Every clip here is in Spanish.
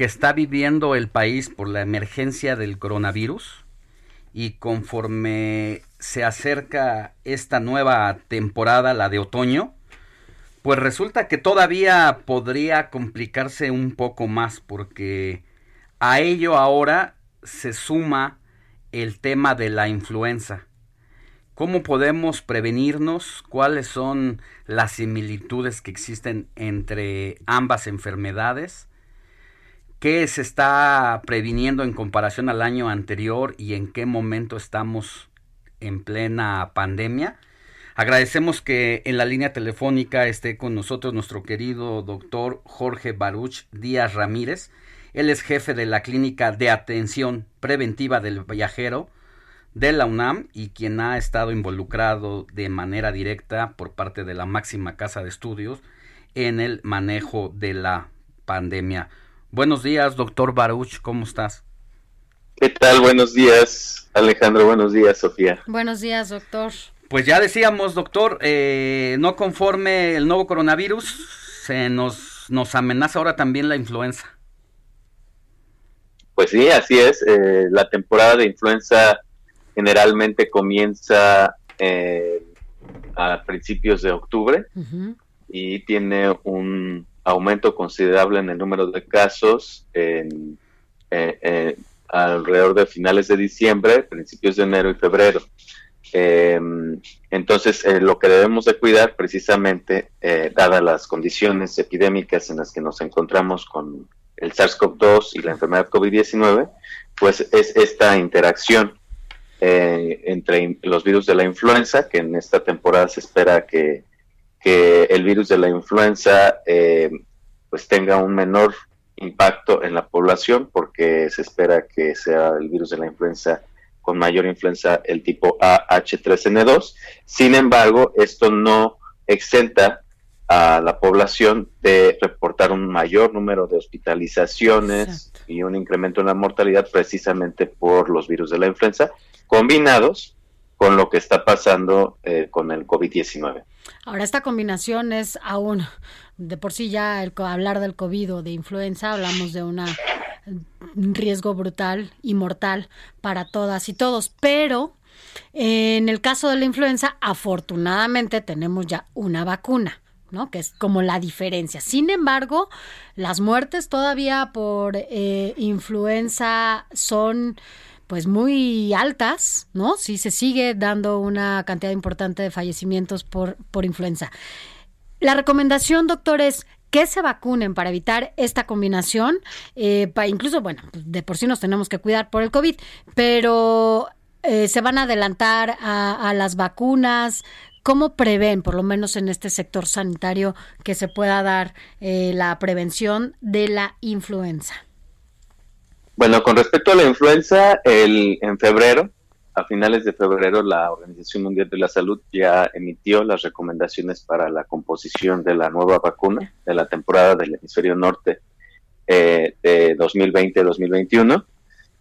que está viviendo el país por la emergencia del coronavirus y conforme se acerca esta nueva temporada, la de otoño, pues resulta que todavía podría complicarse un poco más porque a ello ahora se suma el tema de la influenza. ¿Cómo podemos prevenirnos? ¿Cuáles son las similitudes que existen entre ambas enfermedades? ¿Qué se está previniendo en comparación al año anterior y en qué momento estamos en plena pandemia? Agradecemos que en la línea telefónica esté con nosotros nuestro querido doctor Jorge Baruch Díaz Ramírez. Él es jefe de la Clínica de Atención Preventiva del Viajero de la UNAM y quien ha estado involucrado de manera directa por parte de la máxima casa de estudios en el manejo de la pandemia. Buenos días, doctor Baruch, ¿cómo estás? ¿Qué tal? Buenos días, Alejandro. Buenos días, Sofía. Buenos días, doctor. Pues ya decíamos, doctor, eh, no conforme el nuevo coronavirus, se nos, nos amenaza ahora también la influenza. Pues sí, así es. Eh, la temporada de influenza generalmente comienza eh, a principios de octubre y tiene un aumento considerable en el número de casos en, eh, eh, alrededor de finales de diciembre, principios de enero y febrero. Em, entonces, eh, lo que debemos de cuidar precisamente, dadas las condiciones epidémicas en las que nos encontramos con el SARS-CoV-2 y la enfermedad COVID-19, pues es esta interacción entre los virus de la influenza, que en esta temporada se espera que que el virus de la influenza eh, pues tenga un menor impacto en la población porque se espera que sea el virus de la influenza con mayor influenza el tipo AH3N2. Sin embargo, esto no exenta a la población de reportar un mayor número de hospitalizaciones y un incremento en la mortalidad precisamente por los virus de la influenza combinados con lo que está pasando eh, con el COVID-19. Ahora, esta combinación es aún, de por sí ya el hablar del COVID o de influenza, hablamos de una, un riesgo brutal y mortal para todas y todos, pero en el caso de la influenza, afortunadamente tenemos ya una vacuna. ¿no? que es como la diferencia. Sin embargo, las muertes todavía por eh, influenza son pues muy altas, ¿no? Sí se sigue dando una cantidad importante de fallecimientos por, por influenza. La recomendación, doctor, es que se vacunen para evitar esta combinación. Eh, incluso, bueno, de por sí nos tenemos que cuidar por el COVID, pero eh, se van a adelantar a, las vacunas. ¿Cómo prevén, por lo menos en este sector sanitario, que se pueda dar eh, la prevención de la influenza? Bueno, con respecto a la influenza, el, en febrero, a finales de febrero, la Organización Mundial de la Salud ya emitió las recomendaciones para la composición de la nueva vacuna de la temporada del hemisferio norte eh, de 2020-2021.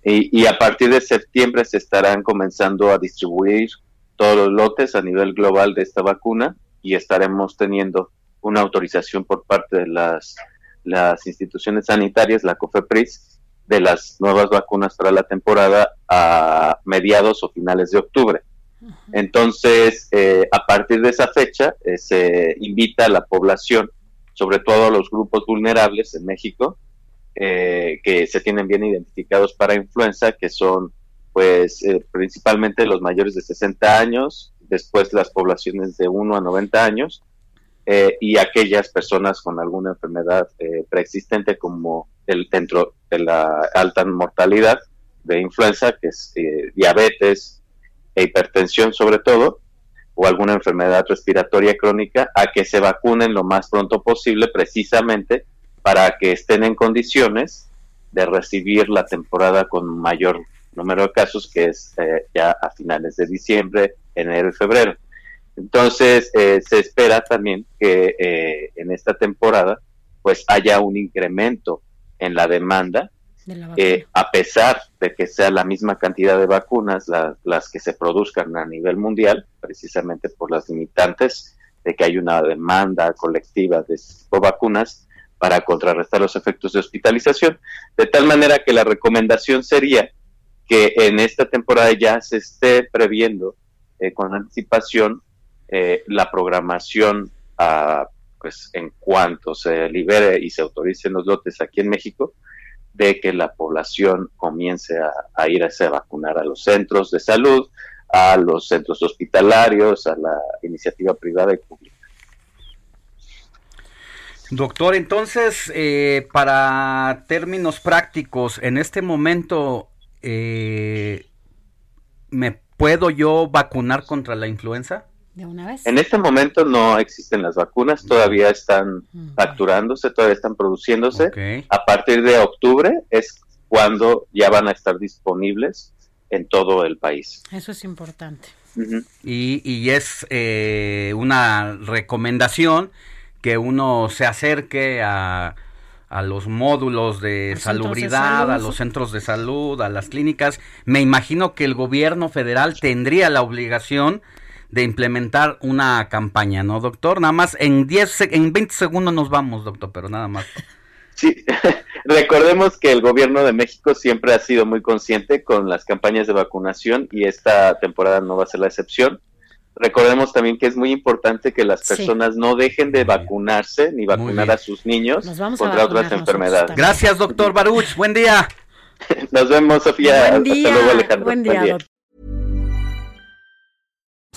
Y, y a partir de septiembre se estarán comenzando a distribuir todos los lotes a nivel global de esta vacuna y estaremos teniendo una autorización por parte de las, las instituciones sanitarias, la COFEPRIS, de las nuevas vacunas para la temporada a mediados o finales de octubre. Entonces, eh, a partir de esa fecha, eh, se invita a la población, sobre todo a los grupos vulnerables en México, eh, que se tienen bien identificados para influenza, que son, pues, principalmente los mayores de 60 años, después las poblaciones de 1 a 90 años, y aquellas personas con alguna enfermedad preexistente como el, dentro de la alta mortalidad de influenza, que es eh, diabetes e hipertensión sobre todo, o alguna enfermedad respiratoria crónica a que se vacunen lo más pronto posible precisamente para que estén en condiciones de recibir la temporada con mayor número de casos que es eh, ya a finales de diciembre, enero y febrero. Entonces eh, se espera también que eh, en esta temporada pues haya un incremento en la demanda eh, a pesar de que sea la misma cantidad de vacunas las que se produzcan a nivel mundial, precisamente por las limitantes de que hay una demanda colectiva de vacunas para contrarrestar los efectos de hospitalización, de tal manera que la recomendación sería que en esta temporada ya se esté previendo eh, con anticipación eh, la programación pues en cuanto se libere y se autoricen los lotes aquí en México, de que la población comience a, irse a vacunar a los centros de salud, a los centros hospitalarios, a la iniciativa privada y pública. Doctor, entonces, eh, para términos prácticos, en este momento, eh, ¿me puedo yo vacunar contra la influenza? En este momento no existen las vacunas, todavía están facturándose, todavía están produciéndose. A partir de octubre es cuando ya van a estar disponibles en todo el país. Eso es importante. y, es eh, una recomendación que uno se acerque a, a los módulos de salubridad, a los centros de salud, a las clínicas. Me imagino que el gobierno federal tendría la obligación de implementar una campaña, ¿no, doctor? Nada más en 10, en 20 segundos nos vamos, doctor, pero nada más. Sí, recordemos que el gobierno de México siempre ha sido muy consciente con las campañas de vacunación y esta temporada no va a ser la excepción. Recordemos también que es muy importante que las personas no dejen de vacunarse ni vacunar a sus niños contra otras enfermedades. Gracias, doctor Baruch. Buen día. Nos vemos, Sofía. Buen día. Hasta luego, Alejandro. Buen día, Buen día.